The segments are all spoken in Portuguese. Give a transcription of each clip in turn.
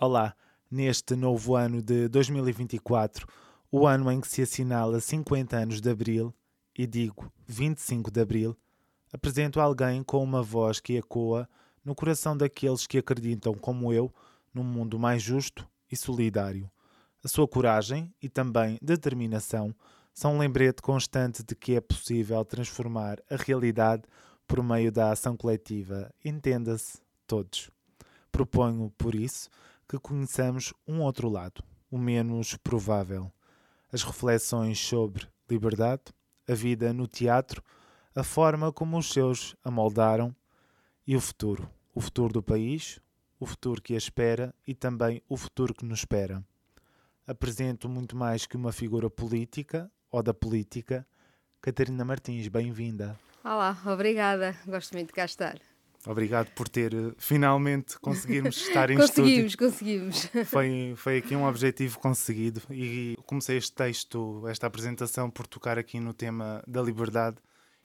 Olá, neste novo ano de 2024, o ano em que se assinala 50 anos de Abril, e digo 25 de Abril, apresento alguém com uma voz que ecoa no coração daqueles que acreditam, como eu, num mundo mais justo e solidário. A sua coragem e também determinação são um lembrete constante de que é possível transformar a realidade por meio da ação coletiva. Entenda-se, todos. Proponho, por isso, que conheçamos um outro lado, o menos provável. As reflexões sobre liberdade, a vida no teatro, a forma como os seus amoldaram e o futuro. O futuro do país, o futuro que a espera e também o futuro que nos espera. Apresento muito mais que uma figura política ou da política. Catarina Martins, bem-vinda. Olá, obrigada. Gosto muito de cá estar. Obrigado por ter uh, finalmente conseguirmos estar em conseguimos, estúdio. Conseguimos, conseguimos. Foi, foi aqui um objetivo conseguido e comecei este texto, esta apresentação, por tocar aqui no tema da liberdade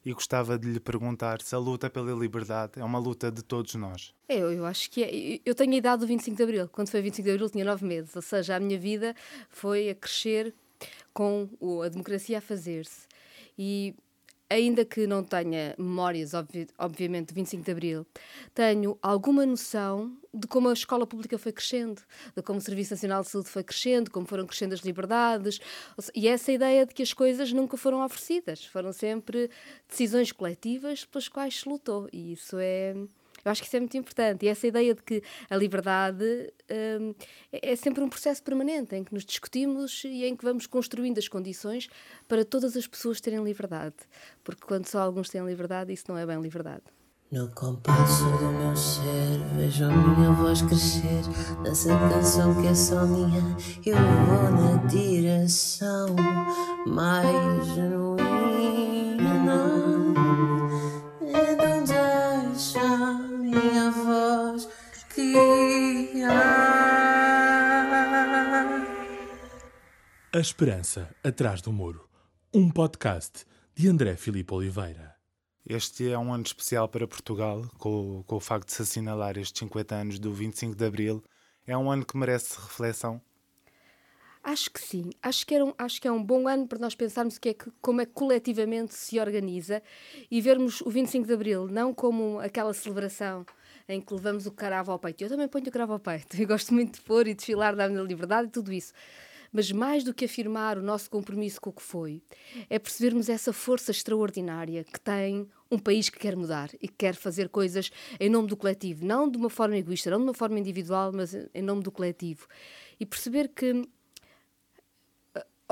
e gostava de lhe perguntar se a luta pela liberdade é uma luta de todos nós. Eu, eu acho que é. Eu tenho a idade do 25 de Abril. Quando foi 25 de Abril tinha nove meses, ou seja, a minha vida foi a crescer com a democracia a fazer-se. E ainda que não tenha memórias, obvi obviamente, de 25 de Abril, tenho alguma noção de como a escola pública foi crescendo, de como o Serviço Nacional de Saúde foi crescendo, como foram crescendo as liberdades, e essa ideia de que as coisas nunca foram oferecidas, foram sempre decisões coletivas pelas quais se lutou, e isso é eu acho que isso é muito importante. E essa ideia de que a liberdade um, é, é sempre um processo permanente em que nos discutimos e em que vamos construindo as condições para todas as pessoas terem liberdade. Porque quando só alguns têm liberdade, isso não é bem liberdade. No compasso do meu ser, vejo a minha voz crescer nessa canção que é só minha. Eu vou na direção mais genuína. A Esperança Atrás do Muro, um podcast de André Filipe Oliveira. Este é um ano especial para Portugal, com, com o facto de se assinalar estes 50 anos do 25 de Abril. É um ano que merece reflexão. Acho que sim. Acho que, era um, acho que é um bom ano para nós pensarmos que é que, como é que coletivamente se organiza e vermos o 25 de Abril não como aquela celebração em que levamos o cravo ao peito. Eu também ponho o cravo ao peito. Eu gosto muito de pôr e desfilar da minha liberdade e tudo isso. Mas mais do que afirmar o nosso compromisso com o que foi, é percebermos essa força extraordinária que tem um país que quer mudar e que quer fazer coisas em nome do coletivo, não de uma forma egoísta, não de uma forma individual, mas em nome do coletivo. E perceber que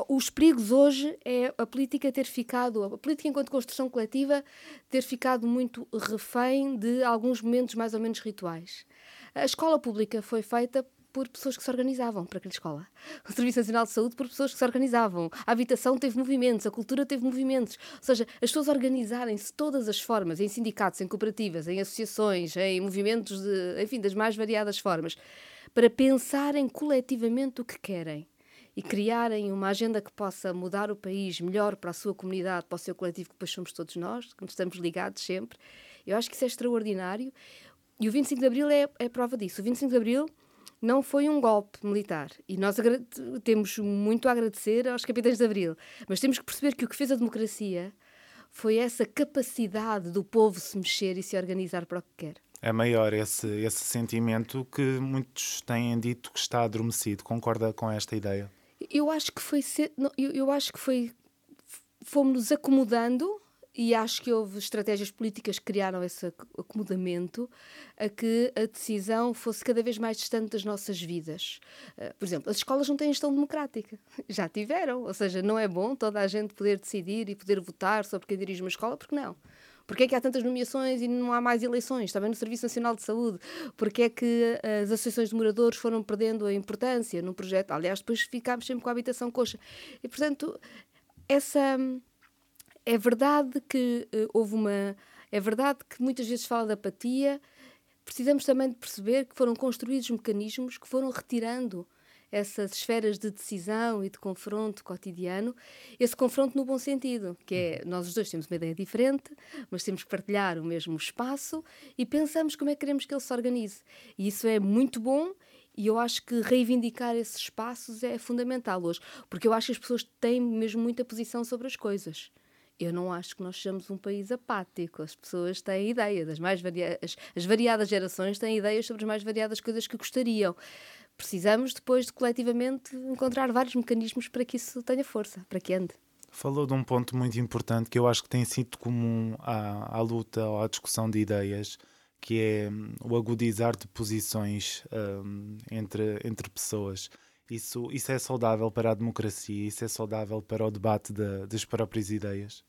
os perigos hoje é a política ter ficado, a política enquanto construção coletiva, ter ficado muito refém de alguns momentos mais ou menos rituais. A escola pública foi feita por pessoas que se organizavam para aquela escola. O Serviço Nacional de Saúde por pessoas que se organizavam. A habitação teve movimentos, a cultura teve movimentos. Ou seja, as pessoas organizarem-se de todas as formas, em sindicatos, em cooperativas, em associações, em movimentos, de, enfim, das mais variadas formas, para pensarem coletivamente o que querem e criarem uma agenda que possa mudar o país melhor para a sua comunidade, para o seu coletivo, que depois somos todos nós, que estamos ligados sempre. Eu acho que isso é extraordinário. E o 25 de Abril é, é prova disso. O 25 de Abril não foi um golpe militar. E nós temos muito a agradecer aos capitães de Abril. Mas temos que perceber que o que fez a democracia foi essa capacidade do povo se mexer e se organizar para o que quer. É maior esse, esse sentimento que muitos têm dito que está adormecido. Concorda com esta ideia? Eu acho que foi eu, eu acho que foi fomos nos acomodando e acho que houve estratégias políticas que criaram esse acomodamento a que a decisão fosse cada vez mais distante das nossas vidas. Uh, por exemplo, as escolas não têm gestão democrática. Já tiveram. Ou seja, não é bom toda a gente poder decidir e poder votar sobre quem dirige uma escola, porque não. Porquê é que há tantas nomeações e não há mais eleições? Também no Serviço Nacional de Saúde. Porquê é que as associações de moradores foram perdendo a importância no projeto? Aliás, depois ficámos sempre com a habitação coxa. E, portanto, essa... É verdade que uh, houve uma... É verdade que muitas vezes fala da apatia. Precisamos também de perceber que foram construídos mecanismos que foram retirando essas esferas de decisão e de confronto cotidiano, esse confronto no bom sentido, que é nós os dois temos uma ideia diferente, mas temos que partilhar o mesmo espaço e pensamos como é que queremos que ele se organize. E isso é muito bom e eu acho que reivindicar esses espaços é fundamental hoje, porque eu acho que as pessoas têm mesmo muita posição sobre as coisas. Eu não acho que nós sejamos um país apático. As pessoas têm ideia das mais variadas, as variadas gerações têm ideias sobre as mais variadas coisas que gostariam. Precisamos depois de coletivamente encontrar vários mecanismos para que isso tenha força, para que ande. Falou de um ponto muito importante que eu acho que tem sido comum à, à luta ou à discussão de ideias, que é hum, o agudizar de posições um, entre, entre pessoas. Isso, isso é saudável para a democracia? Isso é saudável para o debate de, das próprias ideias?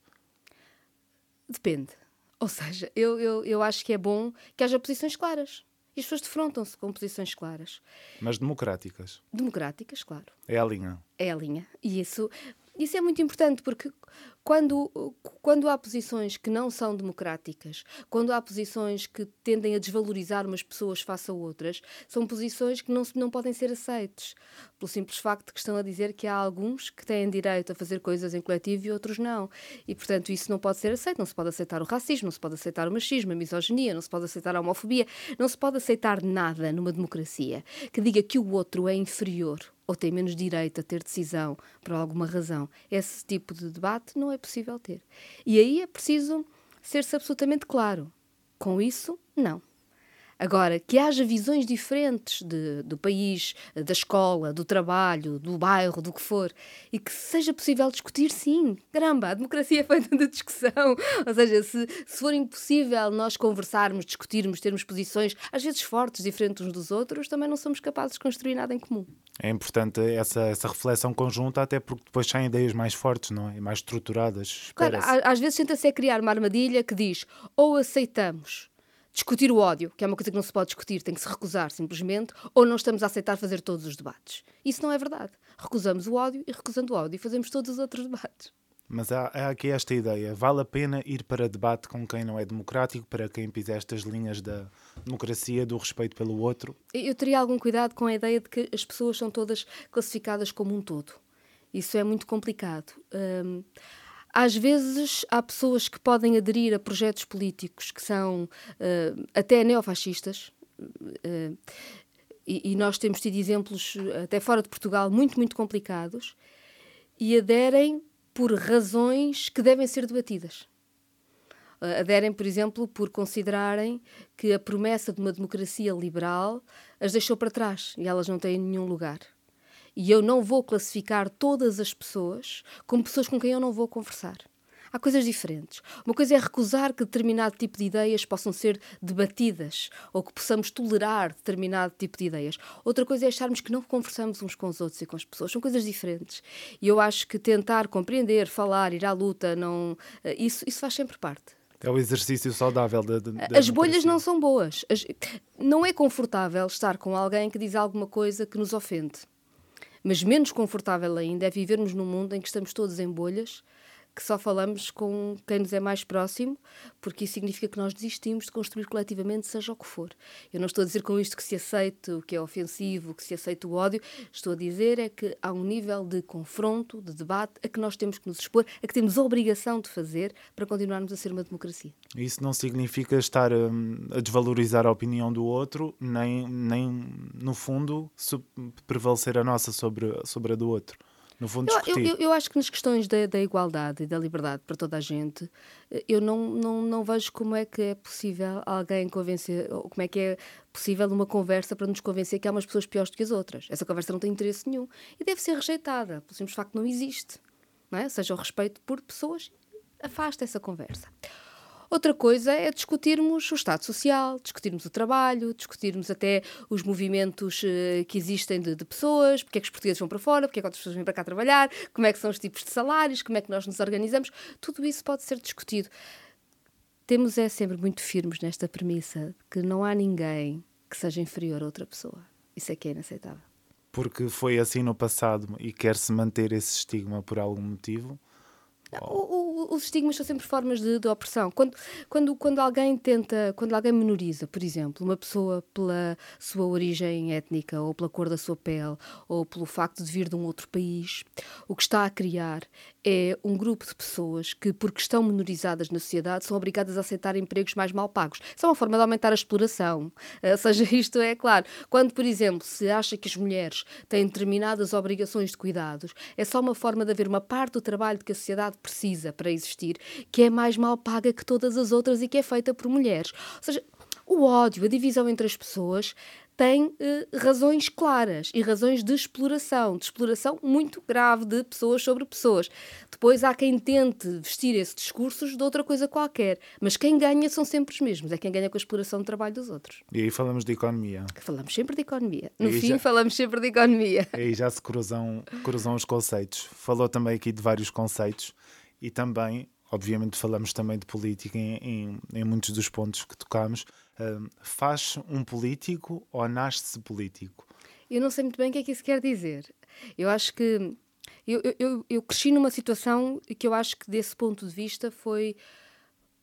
Depende. Ou seja, eu, eu, eu acho que é bom que haja posições claras. E as pessoas defrontam-se com posições claras. Mas democráticas. Democráticas, claro. É a linha. É a linha. E isso isso é muito importante porque quando, quando há posições que não são democráticas, quando há posições que tendem a desvalorizar umas pessoas face a outras, são posições que não, não podem ser aceites, pelo simples facto de que estão a dizer que há alguns que têm direito a fazer coisas em coletivo e outros não. E, portanto, isso não pode ser aceito. Não se pode aceitar o racismo, não se pode aceitar o machismo, a misoginia, não se pode aceitar a homofobia, não se pode aceitar nada numa democracia que diga que o outro é inferior ou tem menos direito a ter decisão por alguma razão. Esse tipo de debate não é possível ter. E aí é preciso ser-se absolutamente claro. Com isso, não. Agora, que haja visões diferentes de, do país, da escola, do trabalho, do bairro, do que for, e que seja possível discutir, sim. Caramba, a democracia é feita de discussão. Ou seja, se, se for impossível nós conversarmos, discutirmos, termos posições, às vezes fortes, diferentes uns dos outros, também não somos capazes de construir nada em comum. É importante essa, essa reflexão conjunta, até porque depois saem ideias mais fortes, não é? Mais estruturadas. Claro, às vezes tenta-se é criar uma armadilha que diz ou aceitamos discutir o ódio, que é uma coisa que não se pode discutir, tem que se recusar simplesmente, ou não estamos a aceitar fazer todos os debates. Isso não é verdade. Recusamos o ódio e recusando o ódio fazemos todos os outros debates. Mas há, há, aqui esta ideia: vale a pena ir para debate com quem não é democrático, para quem pisa estas linhas da democracia, do respeito pelo outro? Eu teria algum cuidado com a ideia de que as pessoas são todas classificadas como um todo. Isso é muito complicado. Hum, às vezes há pessoas que podem aderir a projetos políticos que são uh, até neofascistas. Uh, e, e, nós temos tido exemplos, até fora de Portugal, muito, muito complicados, e aderem por razões que devem ser debatidas. Uh, aderem, por exemplo, por considerarem que a promessa de uma democracia liberal as deixou para trás e elas não têm nenhum lugar. E eu não vou classificar todas as pessoas como pessoas com quem eu não vou conversar. Há coisas diferentes. Uma coisa é recusar que determinado tipo de ideias possam ser debatidas ou que possamos tolerar determinado tipo de ideias. Outra coisa é acharmos que não conversamos uns com os outros e com as pessoas. São coisas diferentes. E eu acho que tentar compreender, falar, ir à luta, não, eh, isso, isso faz sempre parte. É o exercício saudável da, da As bolhas não são boas. As, não é confortável estar com alguém que diz alguma coisa que nos ofende. Mas menos confortável ainda é vivermos num mundo em que estamos todos em bolhas que só falamos com quem nos é mais próximo, porque isso significa que nós desistimos de construir coletivamente, seja o que for. Eu não estou a dizer com isto que se aceite o que é ofensivo, que se aceite o ódio, estou a dizer é que há um nível de confronto, de debate, a que nós temos que nos expor, a que temos a obrigação de fazer para continuarmos a ser uma democracia. Isso não significa estar hum, a desvalorizar a opinião do outro, nem, nem no fundo, prevalecer a nossa sobre, sobre a do outro no fundo, eu, eu, eu, acho que nas questões da, da, igualdade e da liberdade para toda a gente, eu não, não, não vejo como é que é possível alguém convencer, ou como é que é possível uma conversa para nos convencer que há umas pessoas piores do que as outras. Essa conversa não tem interesse nenhum e deve ser rejeitada, pelo simples facto que não existe. Não é? Seja o respeito por pessoas, afasta essa conversa. Outra coisa é discutirmos o Estado Social, discutirmos o trabalho, discutirmos até os movimentos uh, que existem de, de, pessoas, porque é que os portugueses vão para fora, porque é que outras pessoas vêm para cá trabalhar, como é que são os tipos de salários, como é que nós nos organizamos. Tudo isso pode ser discutido. Temos é sempre muito firmes nesta premissa que não há ninguém que seja inferior a outra pessoa. Isso é que é inaceitável. Porque foi assim no passado e quer-se manter esse estigma por algum motivo? O, o, os estigmas são sempre formas de, de, opressão. Quando, quando, quando alguém tenta, quando alguém menoriza, por exemplo, uma pessoa pela sua origem étnica, ou pela cor da sua pele, ou pelo facto de vir de um outro país, o que está a criar é um grupo de pessoas que, porque estão menorizadas na sociedade, são obrigadas a aceitar empregos mais mal pagos. Isso é uma forma de aumentar a exploração. Ou seja, isto é claro. Quando, por exemplo, se acha que as mulheres têm determinadas obrigações de cuidados, é só uma forma de haver uma parte do trabalho que a sociedade precisa para existir que é mais mal paga que todas as outras e que é feita por mulheres. Ou seja, o ódio, a divisão entre as pessoas tem eh, razões claras e razões de exploração, de exploração muito grave de pessoas sobre pessoas. Depois há quem tente vestir esses discursos de outra coisa qualquer, mas quem ganha são sempre os mesmos, é quem ganha com a exploração do trabalho dos outros. E aí falamos de economia. Falamos sempre de economia. No fim, já... falamos sempre de economia. E aí já se cruzam, cruzam os conceitos. Falou também aqui de vários conceitos e também obviamente falamos também de política em, em, em muitos dos pontos que tocamos. Faz um político ou nasce-se político? Eu não sei muito bem o que é que isso quer dizer. Eu acho que. Eu, eu, eu cresci numa situação que eu acho que, desse ponto de vista, foi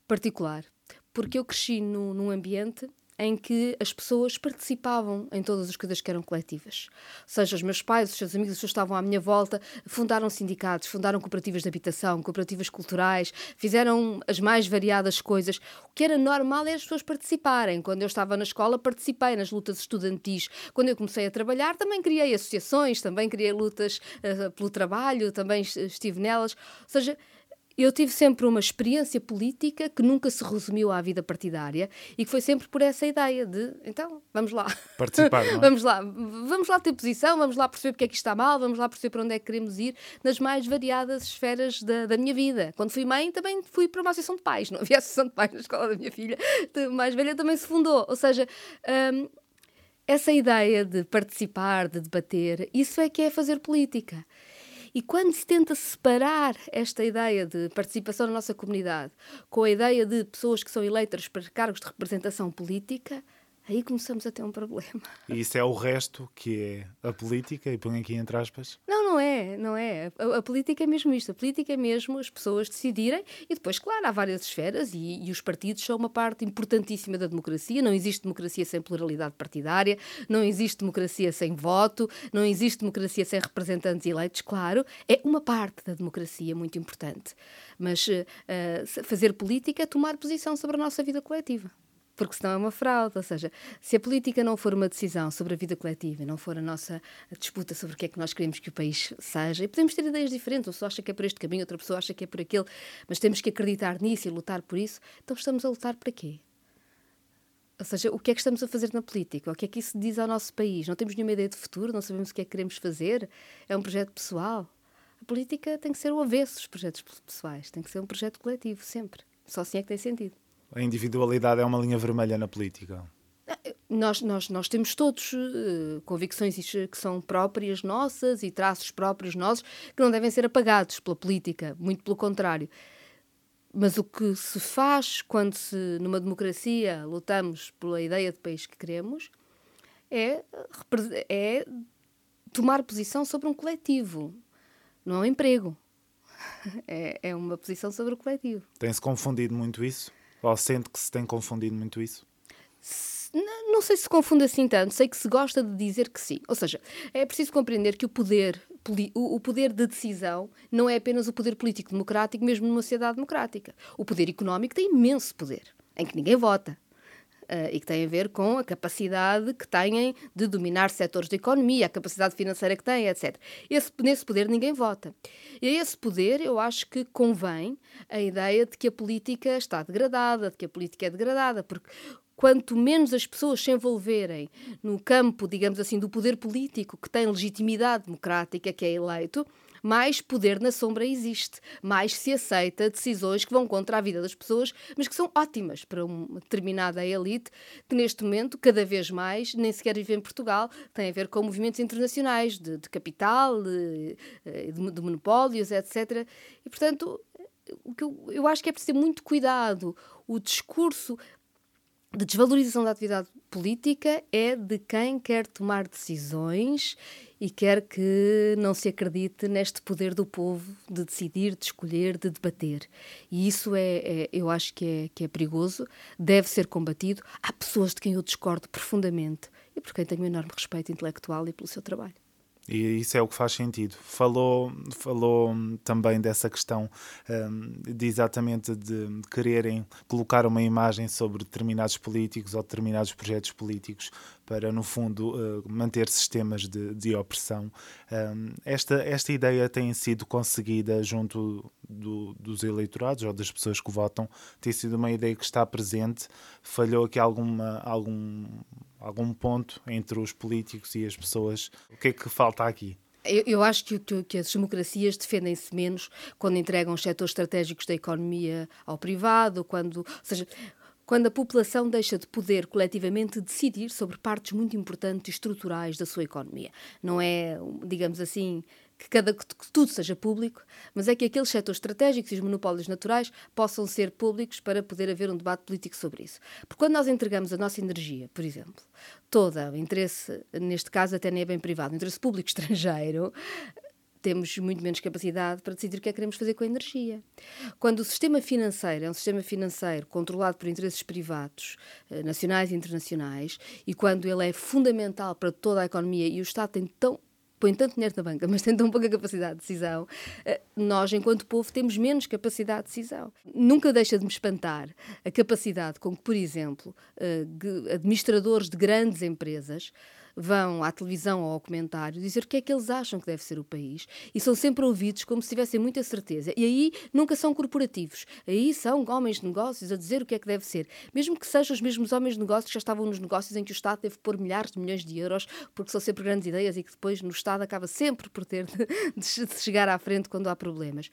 particular. Porque eu cresci no, num ambiente em que as pessoas participavam em todas as coisas que eram coletivas. Ou seja, os meus pais, os seus amigos, as pessoas estavam à minha volta, fundaram sindicatos, fundaram cooperativas de habitação, cooperativas culturais, fizeram as mais variadas coisas. O que era normal é as pessoas participarem. Quando eu estava na escola, participei nas lutas estudantis. Quando eu comecei a trabalhar, também criei associações, também criei lutas uh, pelo trabalho, também estive nelas. Ou seja, eu tive sempre uma experiência política que nunca se resumiu à vida partidária e que foi sempre por essa ideia de, então, vamos lá. Participar, é? vamos lá, vamos lá ter posição, vamos lá perceber porque é que está mal, vamos lá perceber para onde é que queremos ir nas mais variadas esferas da, da minha vida. Quando fui mãe, também fui para uma associação de pais, não havia associação de pais na escola da minha filha, mais velha também se fundou. Ou seja, hum, essa ideia de participar, de debater, isso é que é fazer política. E quando se tenta separar esta ideia de participação na nossa comunidade com a ideia de pessoas que são eleitas para cargos de representação política, Aí começamos a ter um problema. E isso é o resto que é a política, e põe aqui entre aspas? Não, não é, não é. A, a, política é mesmo isto. A política é mesmo as pessoas decidirem, e depois, claro, há várias esferas, e, e os partidos são uma parte importantíssima da democracia. Não existe democracia sem pluralidade partidária, não existe democracia sem voto, não existe democracia sem representantes eleitos, claro. É uma parte da democracia muito importante. Mas uh, fazer política é tomar posição sobre a nossa vida coletiva porque senão é uma fraude. Ou seja, se a política não for uma decisão sobre a vida coletiva, não for a nossa disputa sobre o que é que nós queremos que o país seja, e podemos ter ideias diferentes, uma pessoa acha que é por este caminho, outra pessoa acha que é por aquele, mas temos que acreditar nisso e lutar por isso, então estamos a lutar para quê? Ou seja, o que é que estamos a fazer na política? O que é que isso diz ao nosso país? Não temos nenhuma ideia de futuro, não sabemos o que é que queremos fazer? É um projeto pessoal? A política tem que ser o avesso dos projetos pessoais, tem que ser um projeto coletivo, sempre. Só assim é que tem sentido. A individualidade é uma linha vermelha na política. Nós, nós, nós temos todos uh, convicções que são próprias nossas e traços próprios nossos que não devem ser apagados pela política, muito pelo contrário. Mas o que se faz quando se, numa democracia, lutamos pela ideia de país que queremos é, é tomar posição sobre um coletivo, não é um emprego. É, é uma posição sobre o coletivo. Tem-se confundido muito isso? Ou sente que se tem confundido muito isso? Não sei se se confunde assim tanto, sei que se gosta de dizer que sim. Ou seja, é preciso compreender que o poder, o poder de decisão não é apenas o poder político democrático, mesmo numa sociedade democrática. O poder económico tem imenso poder, em que ninguém vota uh, e que tem a ver com a capacidade que têm de dominar setores da economia, a capacidade financeira que têm, etc. Esse, nesse poder ninguém vota. E a esse poder eu acho que convém a ideia de que a política está degradada, de que a política é degradada, porque quanto menos as pessoas se envolverem no campo, digamos assim, do poder político que tem legitimidade democrática, que é eleito, mais poder na sombra existe, mais se aceita decisões que vão contra a vida das pessoas, mas que são ótimas para uma determinada elite que neste momento, cada vez mais, nem sequer vive em Portugal, tem a ver com movimentos internacionais de, de capital, de, eh, de, de monopólios, etc. E, portanto, o que eu, eu acho que é preciso ter muito cuidado. O discurso de desvalorização da atividade política é de quem quer tomar decisões e quer que não se acredite neste poder do povo de decidir, de escolher, de debater. E isso é, é, eu acho que é, que é perigoso, deve ser combatido. Há pessoas de quem eu discordo profundamente e por quem tenho um enorme respeito intelectual e pelo seu trabalho. E isso é o que faz sentido. Falou, falou também dessa questão um, de exatamente de quererem colocar uma imagem sobre determinados políticos ou determinados projetos políticos para, no fundo, uh, manter sistemas de, de opressão. Um, esta, esta ideia tem sido conseguida junto do, dos eleitorados ou das pessoas que votam, tem sido uma ideia que está presente. Falhou aqui alguma, algum algum ponto entre os políticos e as pessoas? O que é que falta aqui? Eu, acho que, que, que, as democracias defendem-se menos quando entregam os setores estratégicos da economia ao privado, quando, ou seja, quando a população deixa de poder coletivamente decidir sobre partes muito importantes e estruturais da sua economia. Não é, digamos assim, que, cada, que tudo seja público, mas é que aqueles setores estratégicos e os monopólios naturais possam ser públicos para poder haver um debate político sobre isso. Porque quando nós entregamos a nossa energia, por exemplo, toda o interesse, neste caso até nem é bem privado, o interesse público estrangeiro, temos muito menos capacidade para decidir o que é que queremos fazer com a energia. Quando o sistema financeiro é um sistema financeiro controlado por interesses privados, eh, nacionais e internacionais, e quando ele é fundamental para toda a economia e o Estado tem tão põe tanto dinheiro na banca, mas tem tão pouca capacidade de decisão, eh, nós, enquanto povo, temos menos capacidade de decisão. Nunca deixa de me espantar a capacidade com que, por exemplo, eh, administradores de grandes empresas vão à televisão ou ao comentário dizer o que é que eles acham que deve ser o país e são sempre ouvidos como se tivessem muita certeza. E aí nunca são corporativos. Aí são homens de negócios a dizer o que é que deve ser. Mesmo que sejam os mesmos homens de negócios que já estavam nos negócios em que o Estado que pôr milhares de milhões de euros, porque são sempre grandes ideias e que depois no Estado acaba sempre por ter de, de chegar à frente quando há problemas.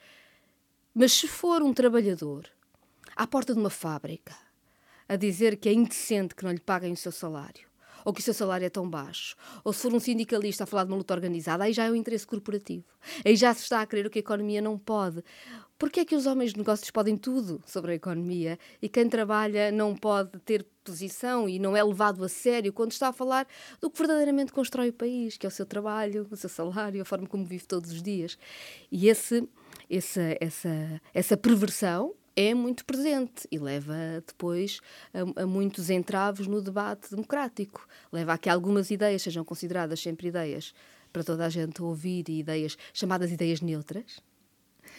Mas se for um trabalhador à porta de uma fábrica a dizer que é indecente que não lhe paguem o seu salário, ou que o seu salário é tão baixo, ou se for um sindicalista a falar de uma luta organizada, aí já é o interesse corporativo. Aí já se está a crer o que a economia não pode. Porquê é que os homens de negócios podem tudo sobre a economia e quem trabalha não pode ter posição e não é levado a sério quando está a falar do que verdadeiramente constrói o país, que é o seu trabalho, o seu salário, a forma como vive todos os dias? E esse, essa, essa, essa perversão é muito presente e leva depois a, a, muitos entraves no debate democrático. Leva a que algumas ideias sejam consideradas sempre ideias para toda a gente ouvir e ideias chamadas ideias neutras.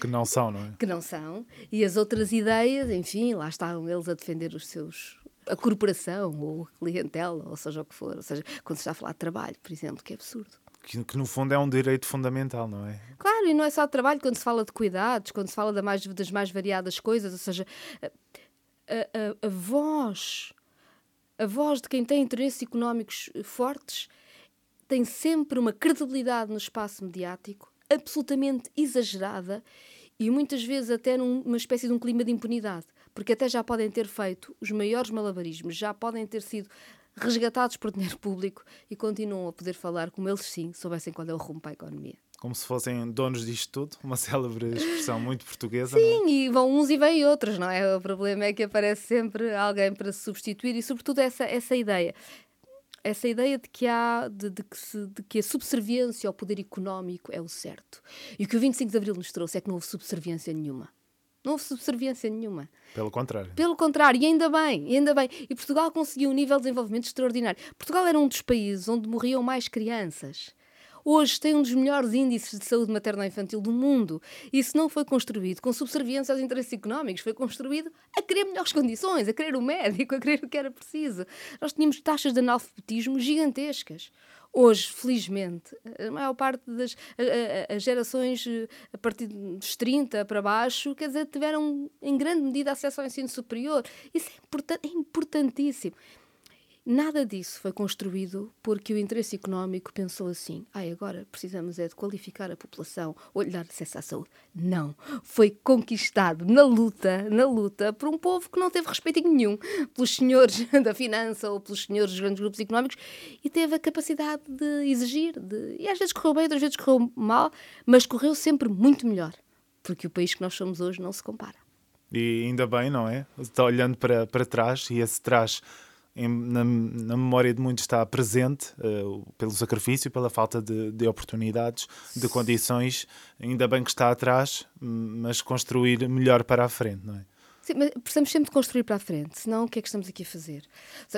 Que não são, não é? Que não são. E as outras ideias, enfim, lá estão eles a defender os seus a corporação ou a clientela, ou seja o que for. Ou seja, quando se está a falar de trabalho, por exemplo, que é absurdo que, que, no fundo é um direito fundamental, não é? Claro, e não é só de trabalho, quando se fala de cuidados, quando se fala da mais, das mais variadas coisas, ou seja, a, a, a voz, a voz de quem tem interesses económicos fortes tem sempre uma credibilidade no espaço mediático absolutamente exagerada e muitas vezes até numa espécie de um clima de impunidade, porque até já podem ter feito os maiores malabarismos, já podem ter sido resgatados por dinheiro público e continuam a poder falar como eles sim soubessem qual é o rumo para a economia. Como se fossem donos disto tudo, uma célebre expressão muito portuguesa. Sim, é? e vão uns e vêm outros, não é? O problema é que aparece sempre alguém para substituir e, sobretudo, essa, essa ideia. Essa ideia de que, há, de, de, que se, de que a subserviência ao poder económico é o certo. E o que o 25 de Abril nos trouxe é que não houve subserviência nenhuma. Não houve subserviência nenhuma. Pelo contrário. Pelo contrário, e ainda bem, e ainda bem. E Portugal conseguiu um nível de desenvolvimento extraordinário. Portugal era um dos países onde morriam mais crianças. Hoje tem um dos melhores índices de saúde materno-infantil do mundo. Isso não foi construído com subserviência aos interesses económicos, foi construído a querer melhores condições, a querer o médico, a querer o que era preciso. Nós tínhamos taxas de analfabetismo gigantescas. Hoje, felizmente, a maior parte das as gerações eh, a partir dos 30 para baixo, quer dizer, tiveram em grande medida acesso ao ensino superior. Isso é, é importantíssimo. Nada disso foi construído porque o interesse económico pensou assim: ah, agora precisamos é de qualificar a população ou lhe dar acesso à saúde. Não. Foi conquistado na luta, na luta, por um povo que não teve respeito nenhum pelos senhores da finança ou pelos senhores dos grandes grupos económicos e teve a capacidade de exigir. De... E às vezes correu bem, outras vezes correu mal, mas correu sempre muito melhor. Porque o país que nós somos hoje não se compara. E ainda bem, não é? Está olhando para, para trás e esse trás em, na, na, memória de muitos está presente uh, pelo sacrifício, pela falta de, de, oportunidades, de condições. Ainda bem que está atrás, mas construir melhor para a frente, não é? Sim, mas precisamos sempre de construir para a frente, senão o que é que estamos aqui a fazer?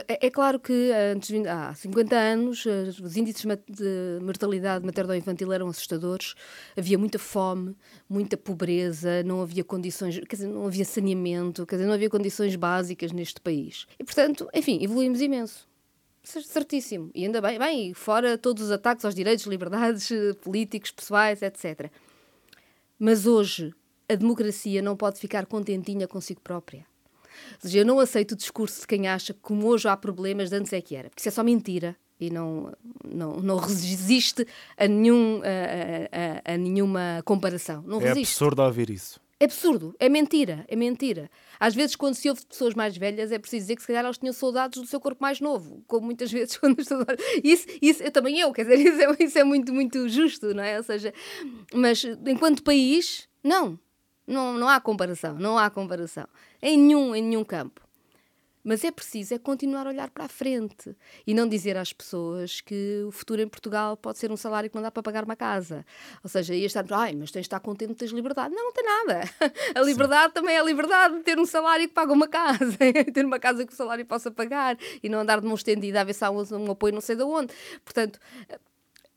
É, é claro que antes, há 50 anos os índices de mortalidade materno-infantil eram assustadores, havia muita fome, muita pobreza, não havia condições, quer dizer, não havia saneamento, quer dizer, não havia condições básicas neste país. E, portanto, enfim, evoluímos imenso. Certíssimo. E ainda bem, bem, fora todos os ataques aos direitos, liberdades eh, políticos, pessoais, etc. Mas hoje a democracia não pode ficar contentinha consigo própria. Ou seja, eu não aceito o discurso de quem acha que como hoje há problemas, de antes é que era. Porque isso é só mentira e não, não, não resiste a, nenhum, a, a, a nenhuma comparação. Não é resiste. absurdo ouvir isso. É absurdo, é mentira, é mentira. Às vezes, quando se ouve de pessoas mais velhas, é preciso dizer que se calhar elas tinham saudades do seu corpo mais novo, como muitas vezes quando estou. Isso, isso eu, também eu, quer dizer, isso é, isso é muito, muito justo, não é? Ou seja, mas enquanto país, não. Não, não há comparação, não há comparação. Em nenhum, em nenhum campo. Mas é preciso é continuar a olhar para a frente e não dizer às pessoas que o futuro em Portugal pode ser um salário que não dá para pagar uma casa. Ou seja, ia estar, ai, mas tens de estar contente teres liberdade. Não, não tem nada. A liberdade Sim. também é a liberdade de ter um salário que paga uma casa, ter uma casa que o salário possa pagar e não andar de mão estendida a ver se há um, um apoio não sei de onde. Portanto,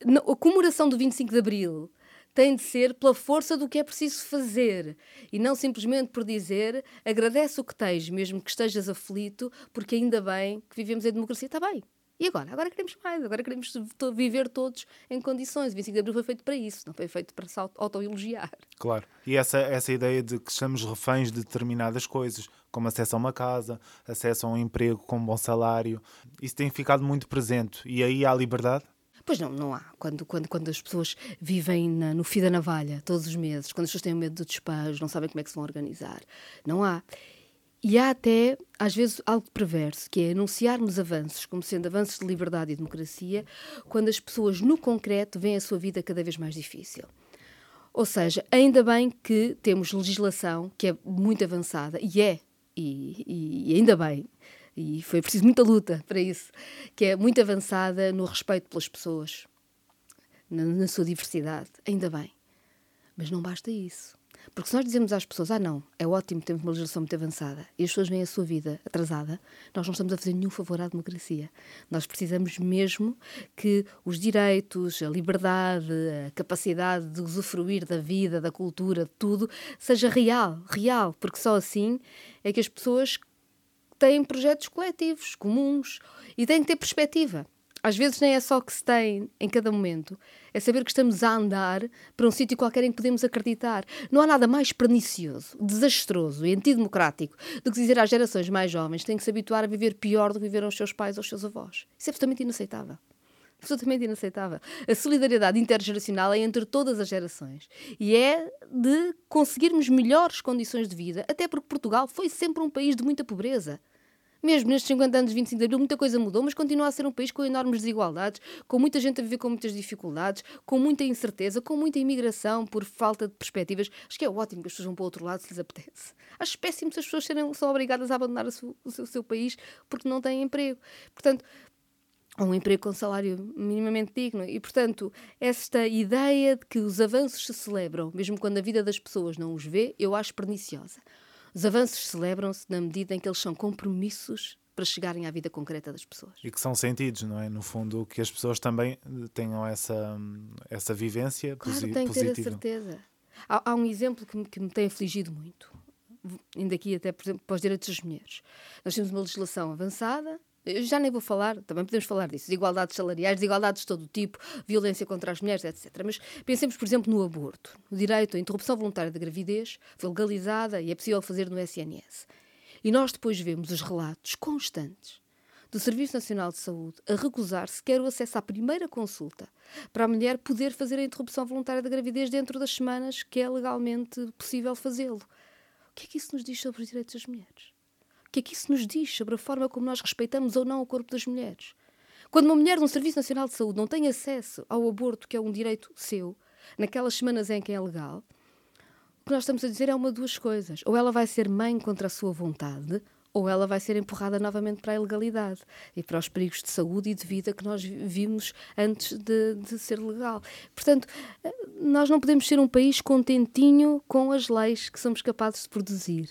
a comemoração do 25 de Abril tem de ser pela força do que é preciso fazer e não simplesmente por dizer agradece o que tens, mesmo que estejas aflito, porque ainda bem que vivemos em democracia. Está bem. E agora? Agora queremos mais, agora queremos viver todos em condições. O 25 de Abril foi feito para isso, não foi feito para se autoelogiar. Claro. E essa, essa ideia de que estamos reféns de determinadas coisas, como acesso a uma casa, acesso a um emprego com um bom salário, isso tem ficado muito presente. E aí há liberdade? Pois não, não há. Quando, quando, quando as pessoas vivem na, no fio da navalha todos os meses, quando as pessoas têm medo do despejo, não sabem como é que se vão organizar, não há. E há até, às vezes, algo perverso, que é anunciarmos avanços como sendo avanços de liberdade e democracia, quando as pessoas, no concreto, veem a sua vida cada vez mais difícil. Ou seja, ainda bem que temos legislação que é muito avançada, e é, e, e ainda bem, e foi preciso muita luta para isso, que é muito avançada no respeito pelas pessoas, na, na sua diversidade, ainda bem. Mas não basta isso. Porque se nós dizemos às pessoas, ah não, é ótimo termos uma legislação muito avançada, e as pessoas veem a sua vida atrasada, nós não estamos a fazer nenhum favor à democracia. Nós precisamos mesmo que os direitos, a liberdade, a capacidade de usufruir da vida, da cultura, de tudo, seja real, real, porque só assim é que as pessoas têm projetos coletivos, comuns, e têm que ter perspectiva. Às vezes nem é só o que se tem em cada momento, é saber que estamos a andar para um sítio qualquer em que podemos acreditar. Não há nada mais pernicioso, desastroso e antidemocrático do que dizer às gerações mais jovens que têm que se habituar a viver pior do que viveram os seus pais ou os seus avós. Isso é absolutamente inaceitável absolutamente inaceitável. A solidariedade intergeracional é entre todas as gerações e é de conseguirmos melhores condições de vida, até porque Portugal foi sempre um país de muita pobreza. Mesmo nestes 50 anos de 25 de Abril, muita coisa mudou, mas continua a ser um país com enormes desigualdades, com muita gente a viver com muitas dificuldades, com muita incerteza, com muita imigração por falta de perspectivas. Acho que é ótimo que as pessoas vão para o outro lado se lhes apetece. Acho péssimo se as pessoas serem, são obrigadas a abandonar o seu, o seu, o seu país porque não têm emprego. Portanto, um emprego com salário minimamente digno. E, portanto, esta ideia de que os avanços se celebram, mesmo quando a vida das pessoas não os vê, eu acho perniciosa. Os avanços celebram-se na medida em que eles são compromissos para chegarem à vida concreta das pessoas. E que são sentidos, não é? No fundo, que as pessoas também tenham essa, essa vivência claro, posi tem que ter a certeza. Há, há um exemplo que me, que me tem afligido muito, ainda aqui até, por exemplo, para os direitos das mulheres. Nós temos uma legislação avançada, eu já nem vou falar, também podemos falar disso, desigualdades salariais, desigualdades de todo tipo, violência contra as mulheres, etc. Mas pensemos, por exemplo, no aborto. O direito à interrupção voluntária da gravidez foi legalizada e é possível fazer no SNS. E nós depois vemos os relatos constantes do Serviço Nacional de Saúde a recusar sequer o acesso à primeira consulta para a mulher poder fazer a interrupção voluntária da gravidez dentro das semanas que é legalmente possível fazê-lo. O que é que isso nos diz sobre os direitos das mulheres? Que é que isso nos diz sobre a forma como nós respeitamos ou não o corpo das mulheres? Quando uma mulher um Serviço Nacional de Saúde não tem acesso ao aborto, que é um direito seu, naquelas semanas em que é legal, o que nós estamos a dizer é uma de duas coisas. Ou ela vai ser mãe contra a sua vontade, ou ela vai ser empurrada novamente para a ilegalidade e para os perigos de saúde e de vida que nós vimos antes de, de ser legal. Portanto, eh, nós não podemos ser um país contentinho com as leis que somos capazes de produzir.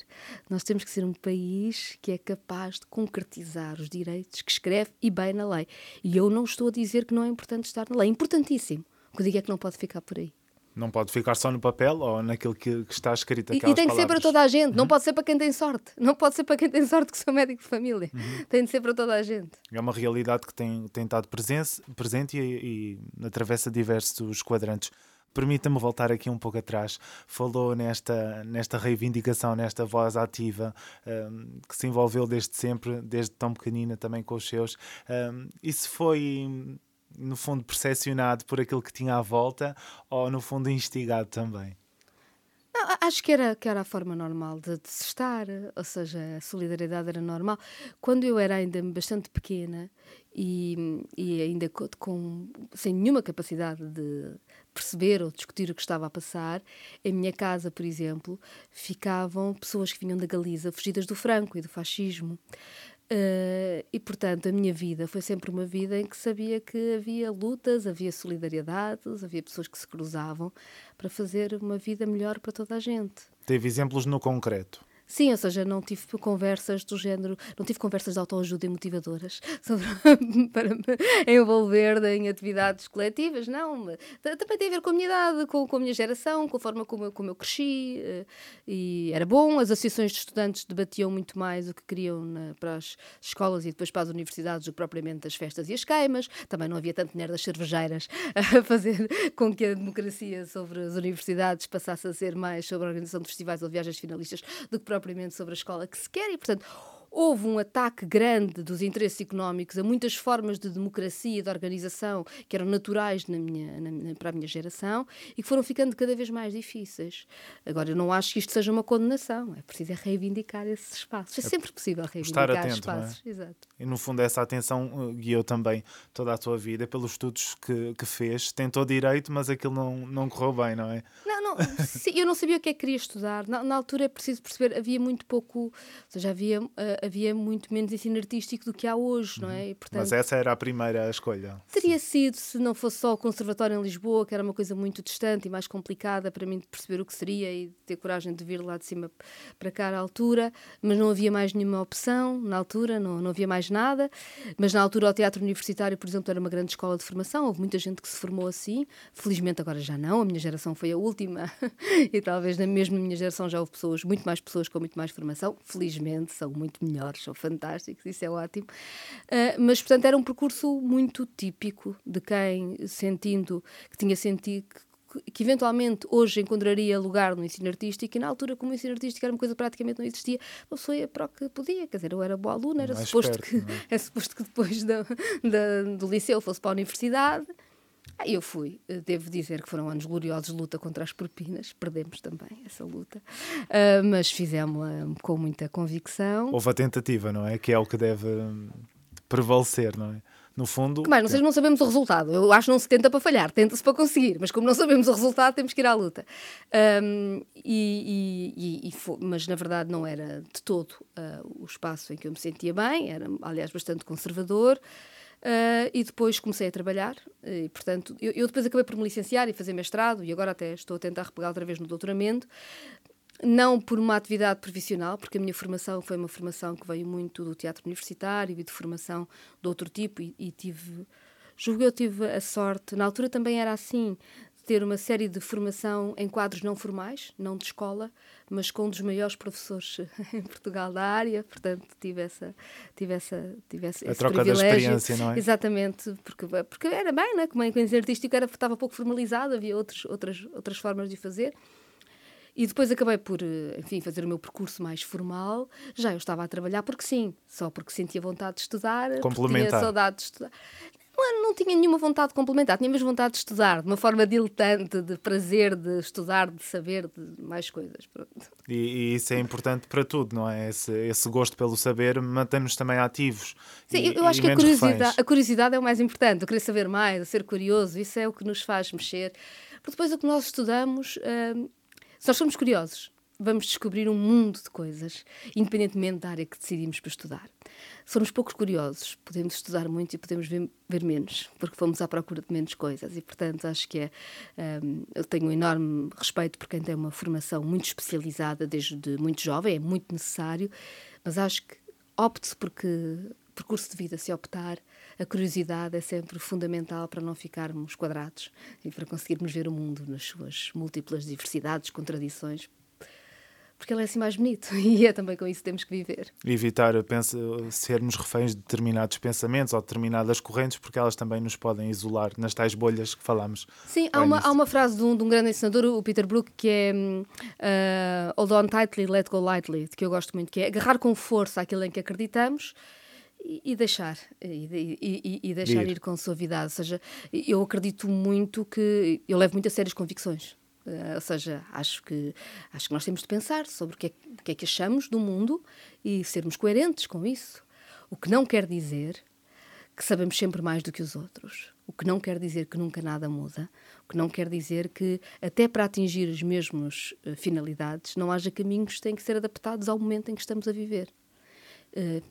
Nós temos que ser um país que é capaz de concretizar os direitos que escreve e bem na lei. E eu não estou a dizer que não é importante estar na lei, é importantíssimo. O que eu digo é que não pode ficar por aí. Não pode ficar só no papel ou naquilo que, que está escrito. E, e tem palavras. que ser para toda a gente, uhum. não pode ser para quem tem sorte. Não pode ser para quem tem sorte que sou médico de família. Uhum. Tem de ser para toda a gente. É uma realidade que tem, tem estado presente, presente e, e atravessa diversos quadrantes. Permita-me voltar aqui um pouco atrás. Falou nesta, nesta reivindicação, nesta voz ativa um, que se envolveu desde sempre, desde tão pequenina também com os seus. Um, isso foi no fundo, percepcionado por aquilo que tinha à volta ou, no fundo, instigado também? Não, acho que era, que era a forma normal de, de, se estar, ou seja, a solidariedade era normal. Quando eu era ainda bastante pequena e, e ainda com, sem nenhuma capacidade de perceber ou discutir o que estava a passar, em minha casa, por exemplo, ficavam pessoas que vinham da Galiza fugidas do Franco e do fascismo. Uh, e portanto, a minha vida foi sempre uma vida em que sabia que havia lutas, havia solidariedades, havia pessoas que se cruzavam para fazer uma vida melhor para toda a gente. Teve exemplos no concreto? Sim, ou seja, não tive conversas do género, não tive conversas de autoajuda e motivadoras sobre, para me envolver em atividades coletivas, não. Também tem a ver com a minha idade, com, com a minha geração, com a forma como eu, como eu cresci. Eh, e era bom, as associações de estudantes debatiam muito mais o que queriam na, para as escolas e depois para as universidades do que propriamente as festas e as queimas. Também não havia tanto dinheiro das cervejeiras a fazer com que a democracia sobre as universidades passasse a ser mais sobre a organização de festivais ou de viagens finalistas do que propriamente sobre a escola que se quer e, portanto, houve um ataque grande dos interesses económicos a muitas formas de democracia e de organização que eram naturais na minha, na, para a minha geração e que foram ficando cada vez mais difíceis. Agora, eu não acho que isto seja uma condenação, é preciso é reivindicar esses espaços. É, é sempre possível reivindicar Estar atento, espaços. É? Exato. E no fundo, essa atenção uh, guiou também toda a tua vida pelos estudos que, que fez. Tentou direito, mas aquilo não, não correu bem, não é? Não, não, eu não sabia o que é que queria estudar. Na, na altura é preciso perceber, havia muito pouco, ou seja, havia. Uh, havia muito menos ensino artístico do que há hoje, não é? E, portanto, Mas essa era a primeira escolha. Teria sido se não fosse só o Conservatório em Lisboa, que era uma coisa muito distante e mais complicada para mim de perceber o que seria e ter coragem de vir lá de cima para cá à altura, mas não havia mais nenhuma opção na altura, não, não havia mais nada. Mas na altura o Teatro Universitário, por exemplo, era uma grande escola de formação, houve muita gente que se formou assim. Felizmente agora já não, a minha geração foi a última e talvez na mesma minha geração já houve pessoas, muito mais pessoas com muito mais formação. Felizmente são muito melhores são fantásticos, isso é ótimo. Uh, mas, portanto, era um percurso muito típico de quem, sentindo, que tinha sentido que, eventualmente hoje encontraria lugar no ensino artístico e na altura como o ensino artístico era uma coisa que praticamente não existia, a pessoa ia para o que podia, quer dizer, eu era boa aluna, era suposto, perto, que, é? é? suposto que depois da, da, do liceu fosse para a universidade eu fui, devo dizer que foram anos gloriosos de luta contra as propinas, perdemos também essa luta, uh, mas fizemos-la com muita convicção. Houve a tentativa, não é? Que é o que deve hum, prevalecer, não é? No fundo. Mais, não, sei, não sabemos o resultado. Eu acho que não se tenta para falhar, tenta-se para conseguir, mas como não sabemos o resultado, temos que ir à luta. Um, e, e, e foi, mas na verdade não era de todo uh, o espaço em que eu me sentia bem, era aliás bastante conservador. Uh, e depois comecei a trabalhar, e portanto, eu, eu, depois acabei por me licenciar e fazer mestrado, e agora até estou a tentar repegar outra vez no doutoramento, não por uma atividade profissional, porque a minha formação foi uma formação que veio muito do teatro universitário e de formação de outro tipo, e, e tive, julgo eu tive a sorte, na altura também era assim, ter uma série de formação em quadros não formais, não de escola, mas com um dos maiores professores em Portugal da área, portanto tive essa tive essa tive esse, a troca privilégio. da experiência, não é? Exatamente, porque porque era bem, né? Como a ensino artístico era estava pouco formalizado, havia outros, outras outras formas de fazer. E depois acabei por, enfim, fazer o meu percurso mais formal. Já eu estava a trabalhar porque sim, só porque sentia vontade de estudar, Complementar. tinha saudade de estudar não, não tinha nenhuma vontade de complementar, tinha mesmo vontade de estudar, de uma forma diletante, de prazer, de estudar, de saber, de mais coisas. E, e, isso é importante para tudo, não é? Esse, esse gosto pelo saber mantém-nos também ativos. Sim, e, eu acho que a curiosidade, a curiosidade é o mais importante, querer saber mais, ser curioso, isso é o que nos faz mexer. Porque depois o que nós estudamos, se nós somos curiosos, vamos descobrir um mundo de coisas, independentemente da área que decidimos para estudar. Somos poucos curiosos, podemos estudar muito e podemos ver, ver menos, porque fomos à procura de menos coisas. E, portanto, acho que é. Um, eu tenho um enorme respeito por quem tem uma formação muito especializada desde muito jovem, é muito necessário, mas acho que opte porque percurso de vida, se optar, a curiosidade é sempre fundamental para não ficarmos quadrados e para conseguirmos ver o mundo nas suas múltiplas diversidades, contradições, porque ele é assim mais bonito e é também com isso que temos que viver. Evitar pensa, sermos reféns de determinados pensamentos ou determinadas correntes, porque elas também nos podem isolar nas tais bolhas que falamos. Sim, há uma, há uma frase de um, de um, grande ensinador, o Peter Brook, que é uh, Hold on tightly, let go lightly, que eu gosto muito, que é agarrar com força aquilo em que acreditamos e, deixar e, e, e deixar ir. ir com suavidade. Ou seja, eu acredito muito que eu levo muito a sério as convicções. Uh, ou seja, acho que, acho que nós temos de pensar sobre o que, é, que é que achamos do mundo e sermos coerentes com isso. O que não quer dizer que sabemos sempre mais do que os outros. O que não quer dizer que nunca nada muda. O que não quer dizer que, até para atingir as mesmas uh, finalidades, não haja caminhos que têm que ser adaptados ao momento em que estamos a viver. Uh,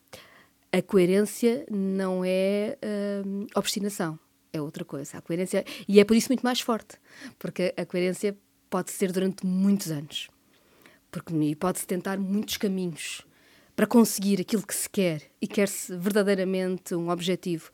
a coerência não é obstinação, é outra coisa. A coerência e é por isso muito mais forte, porque a coerência pode ser durante muitos anos, porque pode-se tentar muitos caminhos para conseguir aquilo que se quer e quer-se verdadeiramente um objetivo.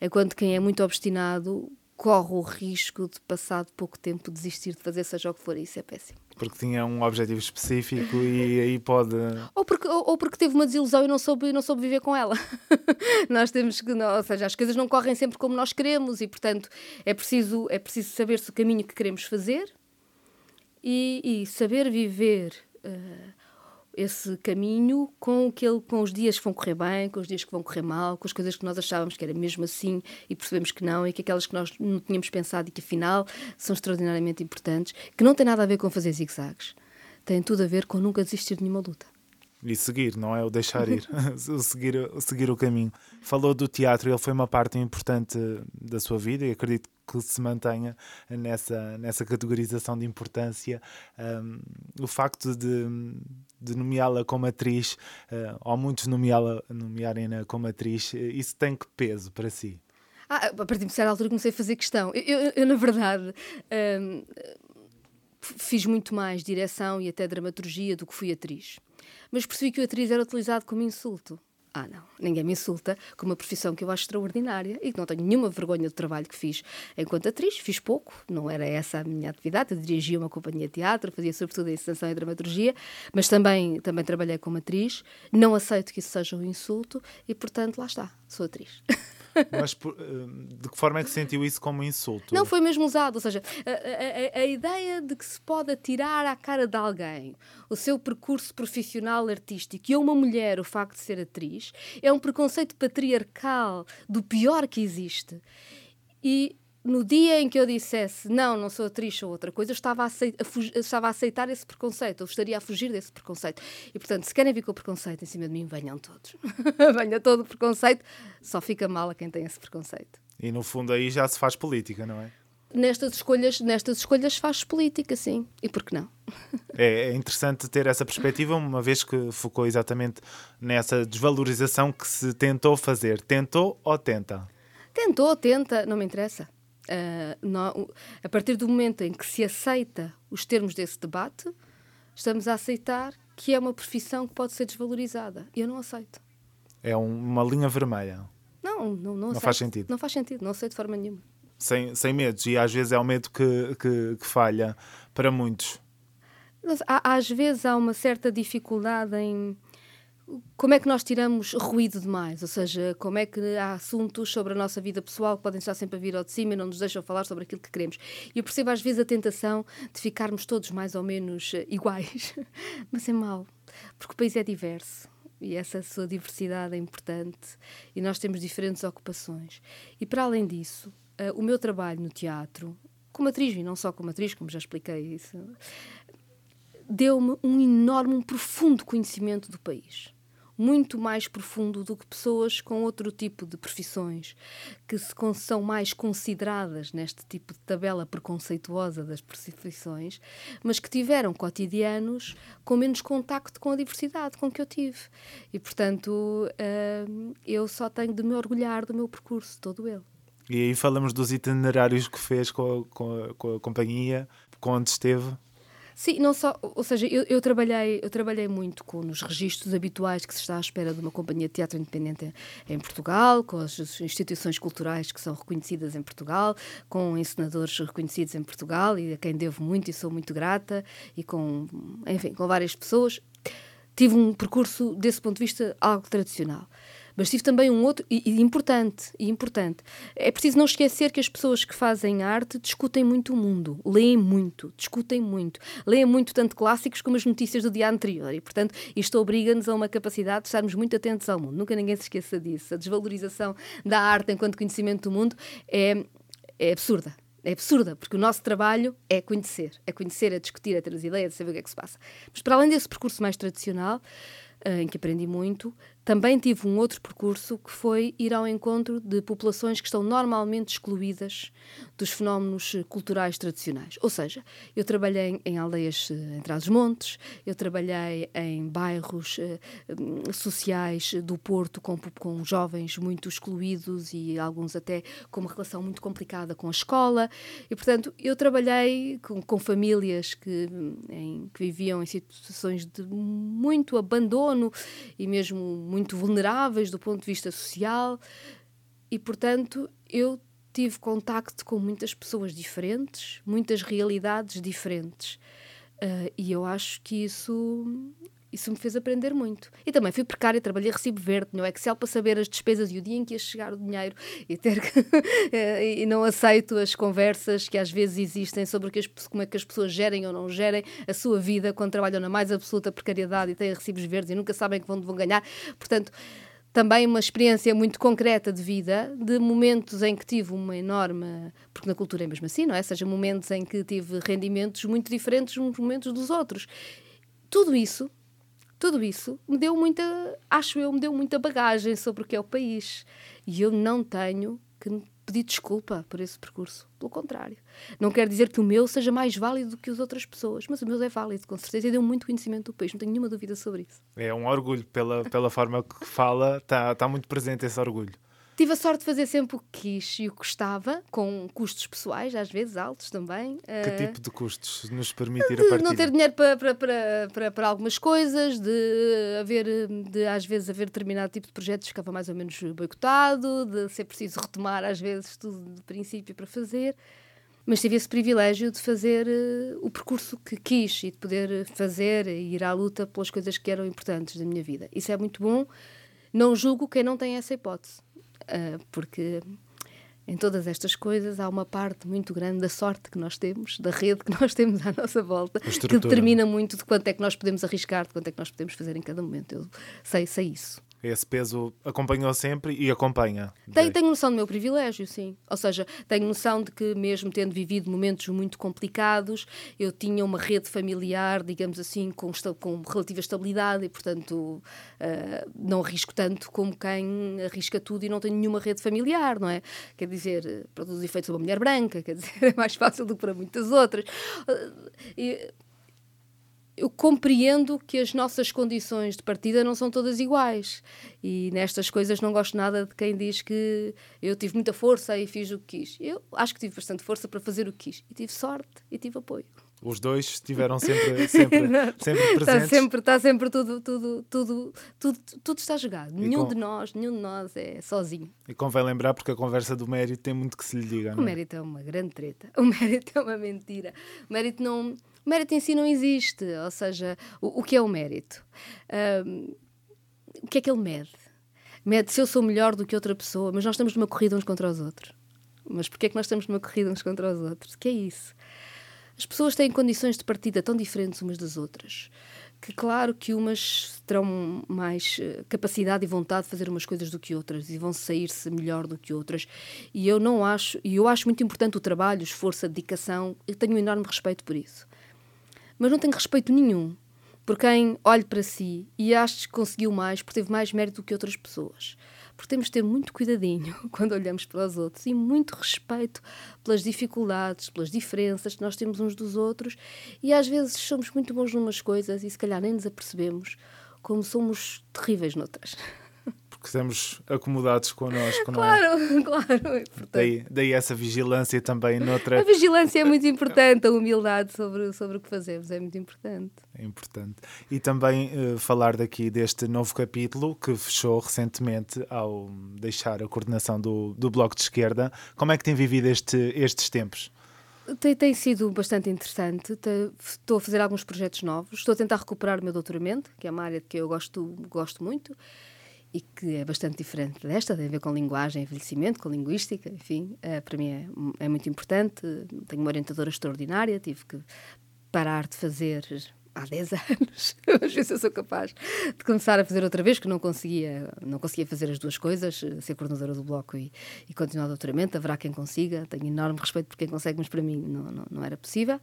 Enquanto quem é muito obstinado corre o risco de, passado pouco tempo, desistir de fazer seja o que for, e isso é péssimo. Porque tinha um objetivo específico e aí pode. Ou porque, ou, ou porque teve uma desilusão e não soube, não soube viver com ela. nós temos que. Não, ou seja, as coisas não correm sempre como nós queremos e, portanto, é preciso, é preciso saber se o caminho que queremos fazer e, e saber viver. Uh, esse caminho com, aquele, com os dias que vão correr bem, com os dias que vão correr mal, com as coisas que nós achávamos que era mesmo assim e percebemos que não, e que aquelas que nós não tínhamos pensado e que afinal são extraordinariamente importantes, que não tem nada a ver com fazer zigzags, tem tudo a ver com nunca desistir de nenhuma luta. E seguir, não é o deixar ir, o, seguir, o seguir o caminho. Falou do teatro, ele foi uma parte importante da sua vida e acredito que se mantenha nessa, nessa categorização de importância. Um, o facto de, de nomeá-la como atriz, uh, ou muitos nomearem-na como atriz, isso tem que peso para si? Ah, a partir de certa altura comecei a fazer questão. Eu, eu, eu na verdade, um, fiz muito mais direção e até dramaturgia do que fui atriz mas percebi que o atriz era utilizado como insulto. Ah, não, ninguém me insulta com uma profissão que eu acho extraordinária e que não tenho nenhuma vergonha do trabalho que fiz enquanto atriz. Fiz pouco, não era essa a minha atividade. Eu dirigia uma companhia de teatro, fazia sobretudo a encenação e a dramaturgia, mas também, também trabalhei como atriz. Não aceito que isso seja um insulto e, portanto, lá está, sou atriz. Mas por, eh, de que forma é que sentiu isso como insulto? Não foi mesmo usado. Ou seja, a, a, a, ideia de que se pode atirar à cara de alguém o seu percurso profissional artístico e a uma mulher o facto de ser atriz é um preconceito patriarcal do pior que existe. E no dia em que eu dissesse não, não sou atriz, sou outra coisa, eu estava a, aceitar, a estava a aceitar esse preconceito, eu estaria a fugir desse preconceito. E, portanto, se querem vir com o preconceito em cima de mim, venham todos. Venha todo o preconceito, só fica mal a quem tem esse preconceito. E, no fundo, aí já se faz política, não é? Nestas escolhas, nestas escolhas faz política, sim. E por que não? É, é interessante ter essa perspectiva, uma vez que focou exatamente nessa desvalorização que se tentou fazer. Tentou ou tenta? Tentou, tenta, não me interessa. Uh, no, a partir do momento em que se aceita os termos desse debate, estamos a aceitar que é uma profissão que pode ser desvalorizada. E eu não aceito. É uma linha vermelha. Não, não, não, não faz sentido. Não faz sentido, não aceito de forma nenhuma. Sem, sem medos, e às vezes é o medo que, que, que falha para muitos. Às vezes há uma certa dificuldade em como é que nós tiramos ruído demais? Ou seja, como é que há assuntos sobre a nossa vida pessoal que podem estar sempre a vir ao de cima e não nos deixam falar sobre aquilo que queremos? E eu percebo às vezes a tentação de ficarmos todos mais ou menos eh, iguais, mas é mau, porque o país é diverso e essa sua diversidade é importante e nós temos diferentes ocupações. E para além disso, uh, o meu trabalho no teatro, como atriz e não só como atriz, como já expliquei isso, deu-me um enorme, um profundo conhecimento do país muito mais profundo do que pessoas com outro tipo de profissões, que se, são mais consideradas neste tipo de tabela preconceituosa das profissões, mas que tiveram cotidianos com menos contacto com a diversidade com que eu tive. E, portanto, uh, eu só tenho de me orgulhar do meu percurso, todo ele. E aí falamos dos itinerários que fez com a, com a, com a companhia, esteve. Sim, não só, ou seja, eu, eu, trabalhei, eu trabalhei muito com nos registros habituais que se está à espera de uma companhia de teatro independente em Portugal, com as instituições culturais que são reconhecidas em Portugal, com encenadores reconhecidos em Portugal e a quem devo muito e sou muito grata e com, enfim, com várias pessoas. Tive um percurso desse ponto de vista algo tradicional. Mas tive também um outro, e, e, importante, e importante. É preciso não esquecer que as pessoas que fazem arte discutem muito o mundo, leem muito, discutem muito, leem muito tanto clássicos como as notícias do dia anterior. E, portanto, isto obriga-nos a uma capacidade de estarmos muito atentos ao mundo. Nunca ninguém se esqueça disso. A desvalorização da arte enquanto conhecimento do mundo é, é absurda. É absurda, porque o nosso trabalho é conhecer. É conhecer, é discutir, é ter as ideias, é saber o que é que se passa. Mas para além desse percurso mais tradicional, eh, em que aprendi muito, também tive um outro percurso que foi ir ao encontro de populações que estão normalmente excluídas dos fenómenos culturais tradicionais. Ou seja, eu trabalhei em aldeias eh, em Trás-os-Montes, eu trabalhei em bairros eh, hum, sociais do Porto com, com jovens muito excluídos e alguns até com uma relação muito complicada com a escola. E, portanto, eu trabalhei com, com famílias que, em, que viviam em situações de muito abandono e mesmo muito vulneráveis do ponto de vista social e, portanto, eu tive contacto com muitas pessoas diferentes, muitas realidades diferentes. Uh, e eu acho que isso isso me fez aprender muito. E também fui precária, trabalhei recibo verde no Excel para saber as despesas e o dia em que ia chegar o dinheiro e ter que, e não aceito as conversas que às vezes existem sobre que as, como é que as pessoas gerem ou não gerem a sua vida quando trabalham na mais absoluta precariedade e têm recibos verdes e nunca sabem que vão, vão ganhar. Portanto, também uma experiência muito concreta de vida, de momentos em que tive uma enorme. Porque na cultura é mesmo assim, não é? Seja, momentos em que tive rendimentos muito diferentes uns momentos dos outros. Tudo isso tudo isso me deu muita, acho eu, me deu muita bagagem sobre o que é o país. E eu não tenho que pedir desculpa por esse percurso. Pelo contrário. Não quer dizer que o meu seja mais válido do que as outras pessoas, mas o meu é válido, com certeza, e deu muito conhecimento do país, não tenho nenhuma dúvida sobre isso. É um orgulho, pela, pela forma que fala, está tá muito presente esse orgulho. Tive a sorte de fazer sempre o que quis e o que gostava, com custos pessoais, às vezes altos também. Que uh, tipo de custos nos permitir a partir? Não ter dinheiro para, para, para, para, para algumas coisas, de haver, de às vezes haver determinado tipo de projetos que ficava mais ou menos boicotado, de ser preciso retomar às vezes tudo de princípio para fazer. Mas tive esse privilégio de fazer uh, o percurso que quis e de poder fazer e ir à luta pelas coisas que eram importantes da minha vida. Isso é muito bom. Não julgo quem não tem essa hipótese porque em todas estas coisas há uma parte muito grande da sorte que nós temos, da rede que nós temos à nossa volta, que determina muito de quanto é que nós podemos arriscar, de quanto é que nós podemos fazer em cada momento. Eu sei, sei isso. Esse peso acompanhou sempre e acompanha. Tenho, tenho noção do meu privilégio, sim. Ou seja, tenho noção de que, mesmo tendo vivido momentos muito complicados, eu tinha uma rede familiar, digamos assim, com, com relativa estabilidade e, portanto, uh, não arrisco tanto como quem arrisca tudo e não tem nenhuma rede familiar, não é? Quer dizer, para todos os efeitos, uma mulher branca, quer dizer, é mais fácil do que para muitas outras. Uh, e, eu compreendo que as nossas condições de partida não são todas iguais. E nestas coisas não gosto nada de quem diz que eu tive muita força e fiz o que quis. Eu acho que tive bastante força para fazer o que quis. E tive sorte e tive apoio. Os dois estiveram sempre, sempre, sempre presentes. Está sempre, está sempre tudo, tudo, tudo, tudo, tudo está jogado. nenhum com... de nós, nenhum de nós é sozinho. E convém lembrar porque a conversa do mérito tem muito que se lhe diga. O é? mérito é uma grande treta. O mérito é uma mentira. O mérito não o mérito em si não existe. Ou seja, o, o que é o mérito? Um, o que é que ele mede? Mede se eu sou melhor do que outra pessoa, mas nós estamos numa corrida uns contra os outros. Mas porquê é que nós estamos numa corrida uns contra os outros? Que é isso? As pessoas têm condições de partida tão diferentes umas das outras que claro que umas terão mais eh, capacidade e vontade de fazer umas coisas do que outras e vão sair-se melhor do que outras. E eu não acho, e eu acho muito importante o trabalho, o esforço, a dedicação, eu tenho um enorme respeito por isso mas não tenho respeito nenhum por quem olhe para si e ache que conseguiu mais, porque teve mais mérito do que outras pessoas. Porque temos de ter muito cuidadinho quando olhamos para os outros e muito respeito pelas dificuldades, pelas diferenças que nós temos uns dos outros e às vezes somos muito bons numas coisas e se calhar nem nos apercebemos como somos terríveis noutras estamos acomodados connosco, não é? Claro, claro. É daí, daí essa vigilância também noutra. A vigilância é muito importante, a humildade sobre, sobre o que fazemos é muito importante. É importante. E também uh, falar daqui deste novo capítulo que fechou recentemente ao deixar a coordenação do, do Bloco de Esquerda. Como é que tem vivido este, estes tempos? Tem, tem, sido bastante interessante. Estou a fazer alguns projetos novos. Estou a tentar recuperar o meu doutoramento, que é uma área que eu gosto, gosto muito e que é bastante diferente desta, tem a ver com linguagem, envelhecimento, com linguística, enfim, uh, para mim é, é, muito importante. Tenho uma orientadora extraordinária, tive que parar de fazer há 10 anos, às vezes eu sou capaz de começar a fazer outra vez, que não conseguia, não conseguia fazer as duas coisas, ser coordenadora do bloco e, e continuar o doutoramento, haverá quem consiga, tenho enorme respeito por quem consegue, mas para mim não, não, não era possível.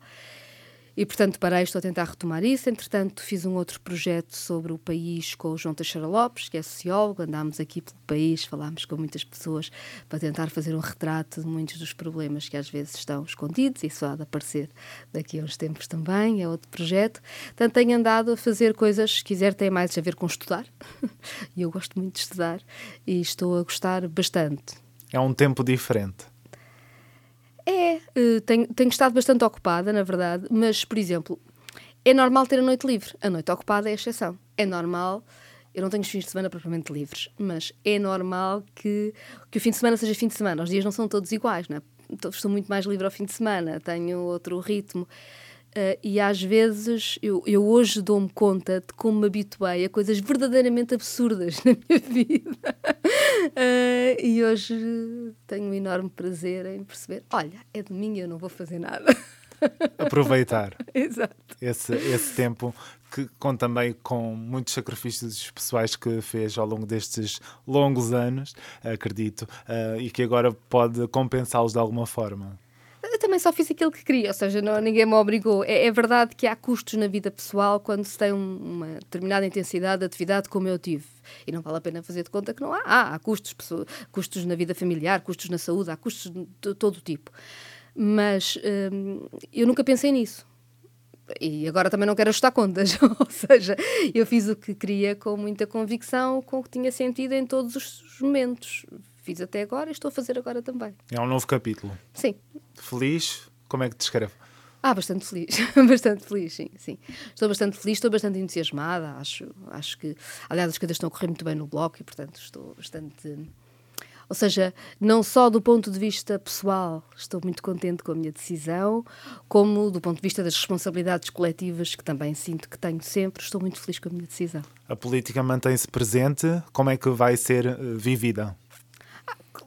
E, portanto, parei, estou a tentar retomar isso. Entretanto, fiz um outro projeto sobre o país com o João Teixeira Lopes, que é sociólogo. Andámos aqui pelo país, falámos com muitas pessoas para tentar fazer um retrato de muitos dos problemas que às vezes estão escondidos. Isso há de aparecer daqui a uns tempos também. É outro projeto. Portanto, tenho andado a fazer coisas, se quiser, tem mais a ver com estudar. e eu gosto muito de estudar e estou a gostar bastante. É um tempo diferente. É, uh, tenho, tenho estado bastante ocupada, na verdade, mas, por exemplo, é normal ter a noite livre. A noite ocupada é a exceção. É normal. Eu não tenho os fins de semana propriamente livres, mas é normal que, que o fim de semana seja fim de semana. Os dias não são todos iguais, não é? Estou muito mais livre ao fim de semana, tenho outro ritmo. Uh, e às vezes eu, eu hoje dou-me conta de como me habituei a coisas verdadeiramente absurdas na minha vida. Uh, e hoje tenho um enorme prazer em perceber: olha, é domingo e eu não vou fazer nada. Aproveitar Exato. Esse, esse tempo que conta também com muitos sacrifícios pessoais que fez ao longo destes longos anos, acredito, uh, e que agora pode compensá-los de alguma forma. Também só fiz aquilo que queria, ou seja, não, ninguém me obrigou. É, é, verdade que há custos na vida pessoal quando se tem um, uma determinada intensidade de atividade como eu tive. E não vale a pena fazer de conta que não há. Há, há custos, custos na vida familiar, custos na saúde, há custos de todo tipo. Mas hum, eu nunca pensei nisso. E agora também não quero ajustar contas. ou seja, eu fiz o que queria com muita convicção, com o que tinha sentido em todos os momentos fiz até agora e estou a fazer agora também. É um novo capítulo. Sim. Feliz? Como é que te descreve? Ah, bastante feliz, bastante feliz, sim, sim. Estou bastante feliz, estou bastante entusiasmada, acho, acho que, aliás, as coisas estão a correr muito bem no bloco e, portanto, estou bastante... Ou seja, não só do ponto de vista pessoal estou muito contente com a minha decisão, como do ponto de vista das responsabilidades coletivas que também sinto que tenho sempre, estou muito feliz com a minha decisão. A política mantém-se presente, como é que vai ser uh, vivida?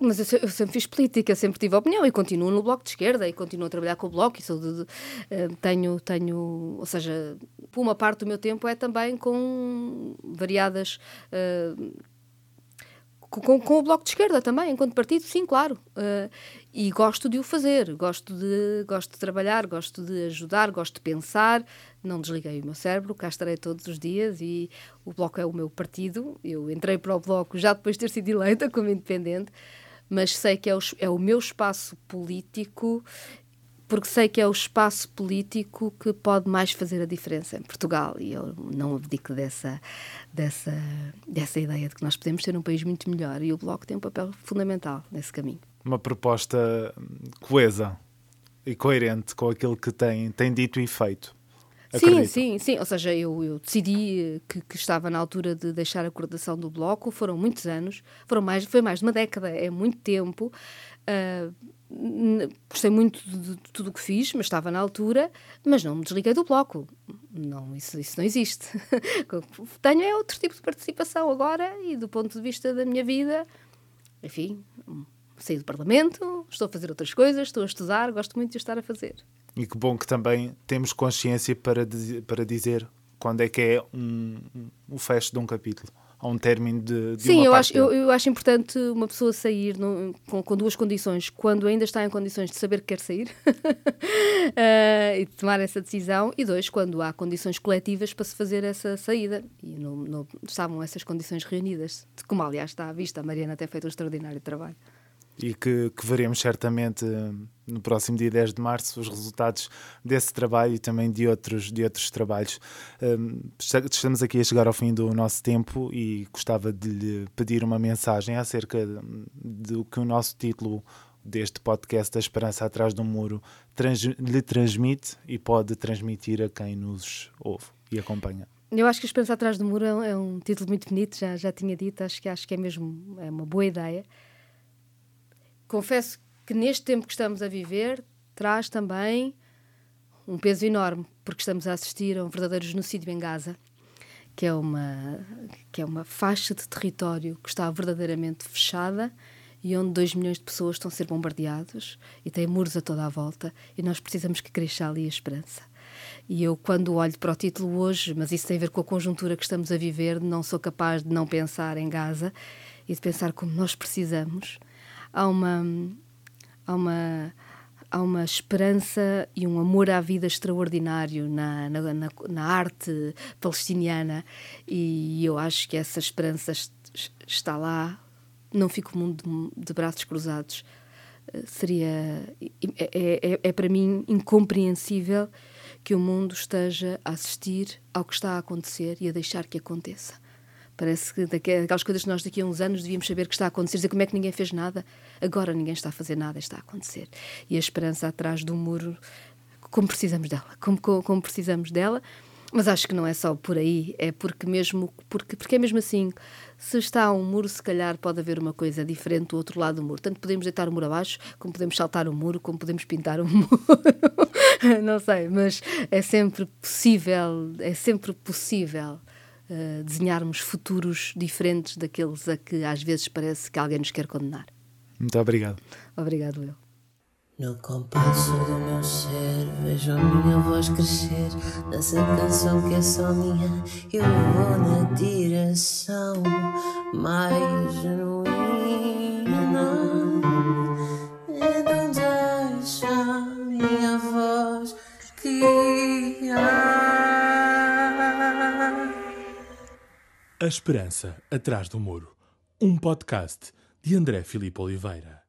Mas eu, eu, sempre fiz política, sempre tive opinião e continuo no Bloco de Esquerda e continuo a trabalhar com o Bloco e sou de, de, uh, tenho, tenho, ou seja, uma parte do meu tempo é também com variadas. Uh, com, com, o Bloco de Esquerda também, enquanto partido, sim, claro. Uh, e gosto de o fazer, gosto de, gosto de trabalhar, gosto de ajudar, gosto de pensar. Não desliguei o meu cérebro, cá estarei todos os dias e o Bloco é o meu partido. Eu entrei para o Bloco já depois de ter sido eleita como independente mas sei que é o, é o meu espaço político porque sei que é o espaço político que pode mais fazer a diferença em Portugal e eu não abdico dessa, dessa, dessa ideia de que nós podemos ter um país muito melhor e o Bloco tem um papel fundamental nesse caminho. Uma proposta coesa e coerente com aquilo que tem, tem dito e feito. Sim, sim, sim. Ou seja, eu, eu decidi que, que, estava na altura de deixar a coordenação do bloco. Foram muitos anos, foram mais, foi mais de uma década, é muito tempo. Uh, gostei muito de, de tudo o que fiz, mas estava na altura, mas não me desliguei do bloco. Não, isso, isso não existe. Tenho é outro tipo de participação agora e do ponto de vista da minha vida, enfim, saí do Parlamento, estou a fazer outras coisas, estou a estudar, gosto muito de estar a fazer. E que bom que também temos consciência para, para dizer quando é que é um, um, fecho de um capítulo a um término de, de Sim, eu acho, eu, eu, acho importante uma pessoa sair no, com, com, duas condições. Quando ainda está em condições de saber que quer sair uh, e tomar essa decisão, e dois, quando há condições coletivas para se fazer essa saída. E não, não estavam essas condições reunidas, como aliás está à vista, a Mariana tem feito um extraordinário trabalho e que, que, veremos certamente eh, no próximo dia 10 de março os resultados desse trabalho e também de outros, de outros trabalhos. Um, estamos aqui a chegar ao fim do nosso tempo e gostava de lhe pedir uma mensagem acerca do que o nosso título deste podcast, A Esperança Atrás do Muro, trans, lhe transmite e pode transmitir a quem nos ouve e acompanha. Eu acho que A Esperança Atrás do Muro é um título muito bonito, já, já tinha dito, acho que, acho que é mesmo é uma boa ideia confesso que neste tempo que estamos a viver traz também um peso enorme, porque estamos a assistir a um verdadeiro genocídio em Gaza, que é uma, que é uma faixa de território que está verdadeiramente fechada e onde 2 milhões de pessoas estão a ser bombardeados e tem muros a toda a volta e nós precisamos que cresça ali a esperança. E eu, quando olho para o título hoje, mas isso tem a ver com a conjuntura que estamos a viver, não sou capaz de não pensar em Gaza e de pensar como nós precisamos há uma, há uma, há uma esperança e um amor à vida extraordinário na, na, na, na arte palestiniana e eu acho que essa esperança está lá. Não fico o mundo de, de braços cruzados. Eh, seria. É, é, é, é para mim incompreensível que o mundo esteja a assistir ao que está a acontecer e a deixar que aconteça. Parece que daquelas coisas que nós daqui a uns anos devíamos saber que está a acontecer, dizer como é que ninguém fez nada. Agora ninguém está a fazer nada, está a acontecer. E a esperança atrás do muro, como precisamos dela, como, como precisamos dela. Mas acho que não é só por aí, é porque mesmo porque, porque é mesmo assim, se está um muro, se calhar pode haver uma coisa diferente do outro lado do muro. Tanto podemos deitar o muro abaixo, como podemos saltar o muro, como podemos pintar o muro. não sei, mas é sempre possível, é sempre possível uh, desenharmos futuros diferentes daqueles a que às vezes parece que alguém nos quer condenar. Muito obrigado. Obrigado, eu. No compasso do meu ser, vejo a minha voz crescer nessa canção que é só minha. Eu vou na direção mais genuína. Então deixa a minha voz guiar. A Esperança Atrás do Muro, um podcast de André Filipe Oliveira.